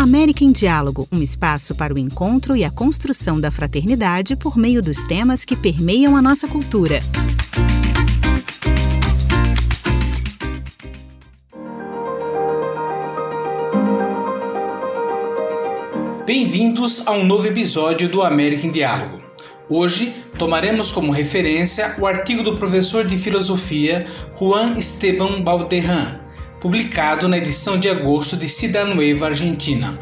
América em Diálogo, um espaço para o encontro e a construção da fraternidade por meio dos temas que permeiam a nossa cultura. Bem-vindos a um novo episódio do América em Diálogo. Hoje tomaremos como referência o artigo do professor de filosofia Juan Esteban Balderran, publicado na edição de agosto de Cidade Nueva Argentina.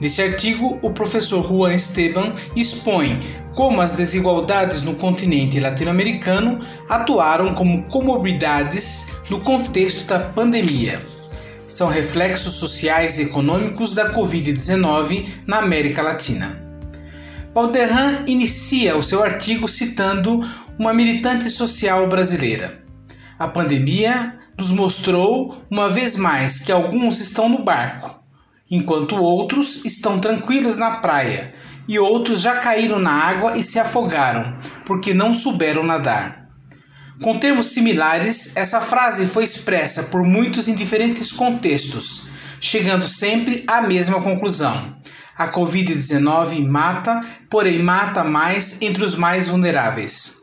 Nesse artigo, o professor Juan Esteban expõe como as desigualdades no continente latino-americano atuaram como comorbidades no contexto da pandemia. São reflexos sociais e econômicos da Covid-19 na América Latina. Valderran inicia o seu artigo citando uma militante social brasileira. A pandemia nos mostrou uma vez mais que alguns estão no barco, enquanto outros estão tranquilos na praia e outros já caíram na água e se afogaram porque não souberam nadar. Com termos similares, essa frase foi expressa por muitos em diferentes contextos, chegando sempre à mesma conclusão. A Covid-19 mata, porém mata mais entre os mais vulneráveis.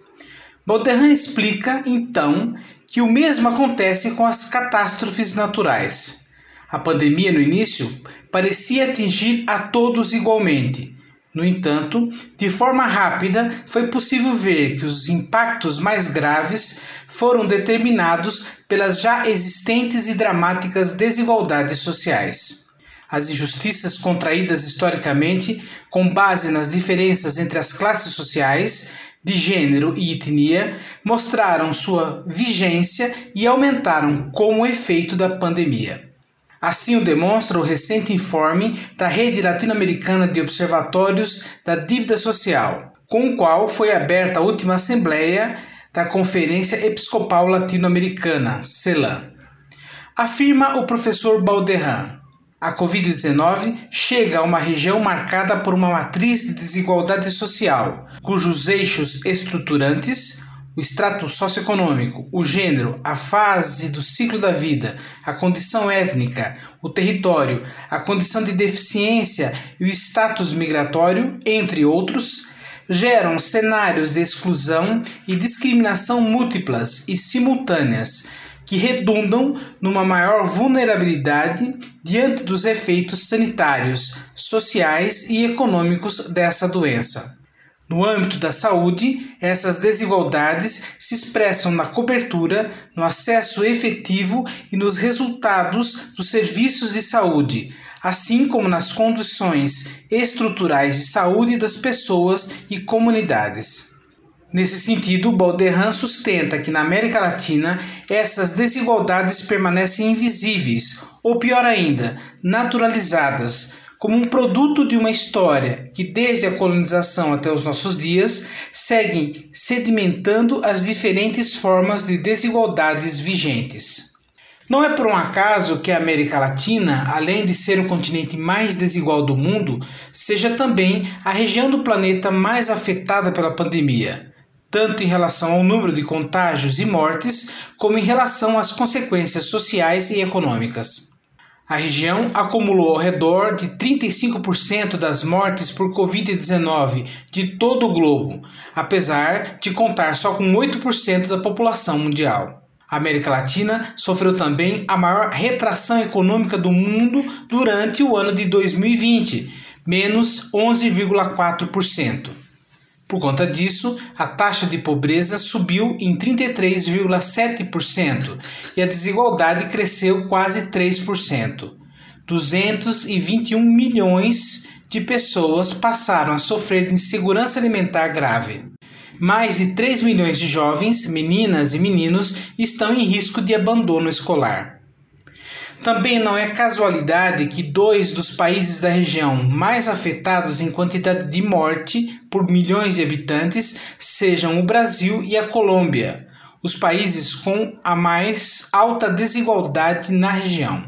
Baudrillard explica, então, que o mesmo acontece com as catástrofes naturais. A pandemia no início parecia atingir a todos igualmente. No entanto, de forma rápida foi possível ver que os impactos mais graves foram determinados pelas já existentes e dramáticas desigualdades sociais. As injustiças contraídas historicamente, com base nas diferenças entre as classes sociais, de gênero e etnia mostraram sua vigência e aumentaram como efeito da pandemia. Assim o demonstra o recente informe da Rede Latino-Americana de Observatórios da Dívida Social, com o qual foi aberta a última assembleia da Conferência Episcopal Latino-Americana, CELAM. Afirma o professor Balderran. A Covid-19 chega a uma região marcada por uma matriz de desigualdade social, cujos eixos estruturantes, o extrato socioeconômico, o gênero, a fase do ciclo da vida, a condição étnica, o território, a condição de deficiência e o status migratório, entre outros, geram cenários de exclusão e discriminação múltiplas e simultâneas que redundam numa maior vulnerabilidade diante dos efeitos sanitários, sociais e econômicos dessa doença. No âmbito da saúde, essas desigualdades se expressam na cobertura, no acesso efetivo e nos resultados dos serviços de saúde, assim como nas condições estruturais de saúde das pessoas e comunidades. Nesse sentido, Balderran sustenta que na América Latina essas desigualdades permanecem invisíveis, ou pior ainda, naturalizadas, como um produto de uma história que, desde a colonização até os nossos dias, seguem sedimentando as diferentes formas de desigualdades vigentes. Não é por um acaso que a América Latina, além de ser o continente mais desigual do mundo, seja também a região do planeta mais afetada pela pandemia tanto em relação ao número de contágios e mortes, como em relação às consequências sociais e econômicas. A região acumulou ao redor de 35% das mortes por Covid-19 de todo o globo, apesar de contar só com 8% da população mundial. A América Latina sofreu também a maior retração econômica do mundo durante o ano de 2020, menos 11,4%. Por conta disso, a taxa de pobreza subiu em 33,7% e a desigualdade cresceu quase 3%. 221 milhões de pessoas passaram a sofrer de insegurança alimentar grave. Mais de 3 milhões de jovens, meninas e meninos estão em risco de abandono escolar. Também não é casualidade que dois dos países da região mais afetados em quantidade de morte por milhões de habitantes sejam o Brasil e a Colômbia, os países com a mais alta desigualdade na região.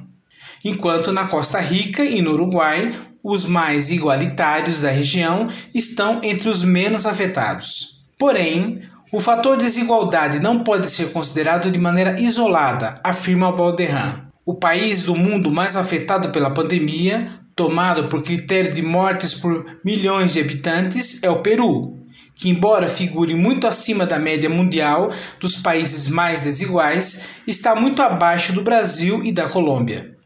Enquanto na Costa Rica e no Uruguai, os mais igualitários da região estão entre os menos afetados. Porém, o fator desigualdade não pode ser considerado de maneira isolada, afirma Balderran. O país do mundo mais afetado pela pandemia, tomado por critério de mortes por milhões de habitantes é o Peru, que, embora figure muito acima da média mundial dos países mais desiguais, está muito abaixo do Brasil e da Colômbia.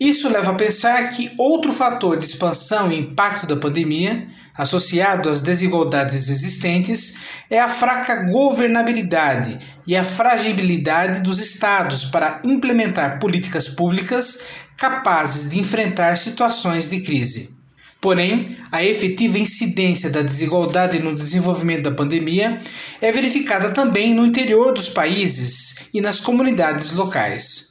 Isso leva a pensar que outro fator de expansão e impacto da pandemia, associado às desigualdades existentes, é a fraca governabilidade e a fragilidade dos estados para implementar políticas públicas capazes de enfrentar situações de crise. Porém, a efetiva incidência da desigualdade no desenvolvimento da pandemia é verificada também no interior dos países e nas comunidades locais.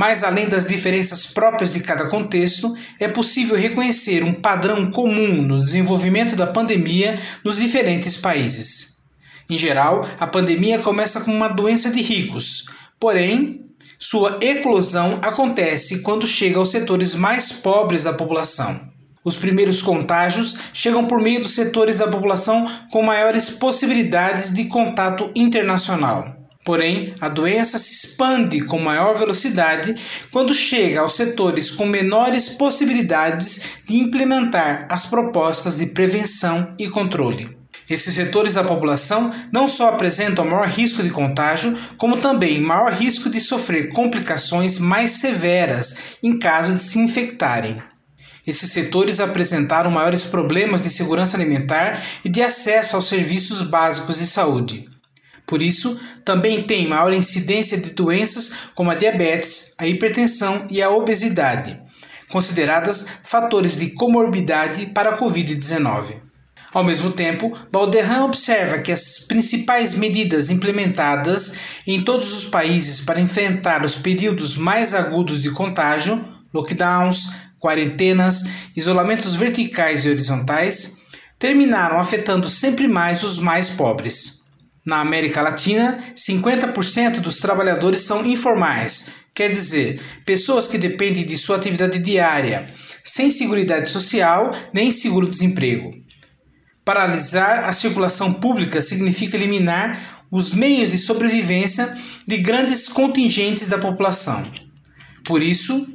Mas, além das diferenças próprias de cada contexto, é possível reconhecer um padrão comum no desenvolvimento da pandemia nos diferentes países. Em geral, a pandemia começa como uma doença de ricos, porém, sua eclosão acontece quando chega aos setores mais pobres da população. Os primeiros contágios chegam por meio dos setores da população com maiores possibilidades de contato internacional. Porém, a doença se expande com maior velocidade quando chega aos setores com menores possibilidades de implementar as propostas de prevenção e controle. Esses setores da população não só apresentam maior risco de contágio, como também maior risco de sofrer complicações mais severas em caso de se infectarem. Esses setores apresentaram maiores problemas de segurança alimentar e de acesso aos serviços básicos de saúde. Por isso, também tem maior incidência de doenças como a diabetes, a hipertensão e a obesidade, consideradas fatores de comorbidade para a Covid-19. Ao mesmo tempo, Balderran observa que as principais medidas implementadas em todos os países para enfrentar os períodos mais agudos de contágio, lockdowns, quarentenas, isolamentos verticais e horizontais, terminaram afetando sempre mais os mais pobres. Na América Latina, 50% dos trabalhadores são informais, quer dizer, pessoas que dependem de sua atividade diária, sem seguridade social nem seguro-desemprego. Paralisar a circulação pública significa eliminar os meios de sobrevivência de grandes contingentes da população. Por isso,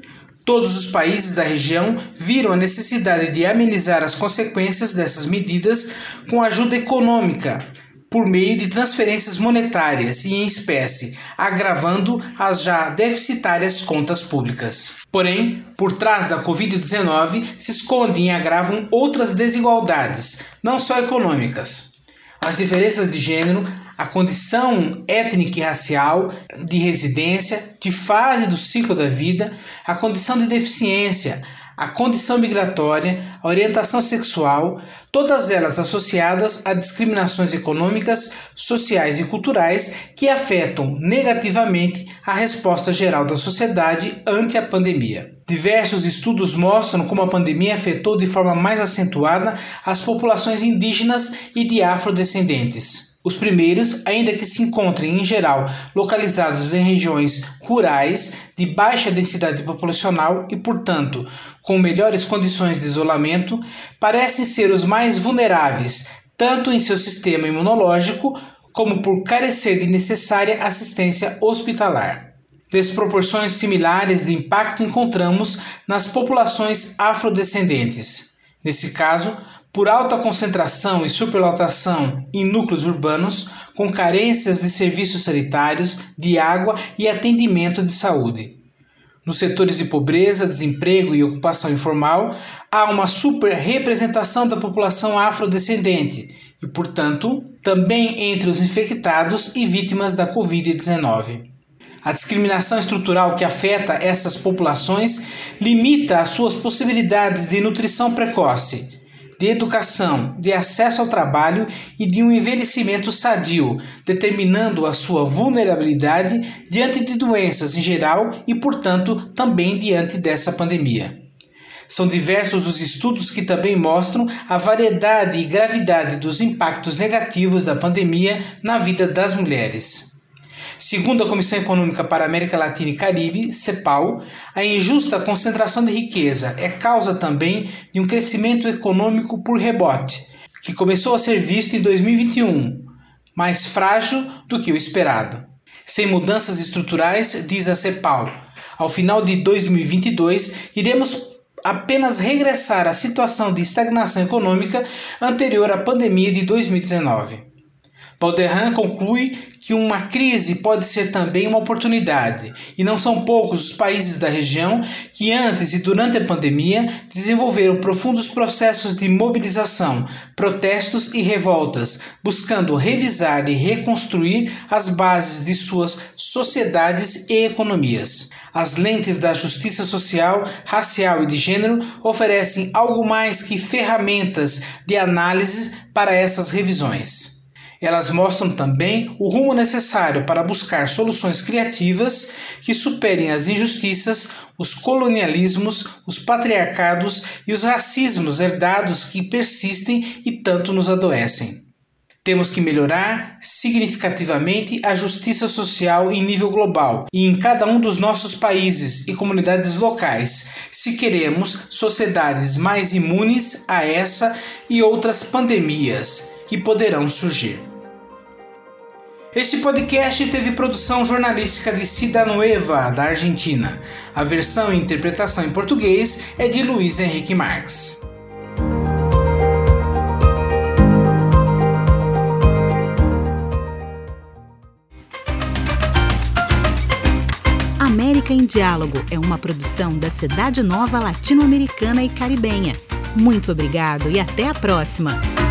todos os países da região viram a necessidade de amenizar as consequências dessas medidas com ajuda econômica por meio de transferências monetárias e em espécie, agravando as já deficitárias contas públicas. Porém, por trás da Covid-19 se escondem e agravam outras desigualdades, não só econômicas. As diferenças de gênero, a condição étnica e racial, de residência, de fase do ciclo da vida, a condição de deficiência, a condição migratória, a orientação sexual, todas elas associadas a discriminações econômicas, sociais e culturais que afetam negativamente a resposta geral da sociedade ante a pandemia. Diversos estudos mostram como a pandemia afetou de forma mais acentuada as populações indígenas e de afrodescendentes. Os primeiros, ainda que se encontrem em geral localizados em regiões rurais de baixa densidade populacional e, portanto, com melhores condições de isolamento, parecem ser os mais vulneráveis, tanto em seu sistema imunológico como por carecer de necessária assistência hospitalar. Desproporções similares de impacto encontramos nas populações afrodescendentes. Nesse caso, por alta concentração e superlotação em núcleos urbanos, com carências de serviços sanitários, de água e atendimento de saúde. Nos setores de pobreza, desemprego e ocupação informal, há uma superrepresentação da população afrodescendente e, portanto, também entre os infectados e vítimas da Covid-19. A discriminação estrutural que afeta essas populações limita as suas possibilidades de nutrição precoce de educação, de acesso ao trabalho e de um envelhecimento sadio, determinando a sua vulnerabilidade diante de doenças em geral e, portanto, também diante dessa pandemia. São diversos os estudos que também mostram a variedade e gravidade dos impactos negativos da pandemia na vida das mulheres. Segundo a Comissão Econômica para a América Latina e Caribe, CEPAL, a injusta concentração de riqueza é causa também de um crescimento econômico por rebote, que começou a ser visto em 2021, mais frágil do que o esperado. Sem mudanças estruturais, diz a CEPAL, ao final de 2022 iremos apenas regressar à situação de estagnação econômica anterior à pandemia de 2019. Balderran conclui que uma crise pode ser também uma oportunidade, e não são poucos os países da região que, antes e durante a pandemia, desenvolveram profundos processos de mobilização, protestos e revoltas, buscando revisar e reconstruir as bases de suas sociedades e economias. As lentes da justiça social, racial e de gênero oferecem algo mais que ferramentas de análise para essas revisões. Elas mostram também o rumo necessário para buscar soluções criativas que superem as injustiças, os colonialismos, os patriarcados e os racismos herdados que persistem e tanto nos adoecem. Temos que melhorar significativamente a justiça social em nível global e em cada um dos nossos países e comunidades locais, se queremos sociedades mais imunes a essa e outras pandemias que poderão surgir. Este podcast teve produção jornalística de Cida Nueva, da Argentina. A versão e interpretação em português é de Luiz Henrique Marques. América em Diálogo é uma produção da Cidade Nova Latino-Americana e Caribenha. Muito obrigado e até a próxima!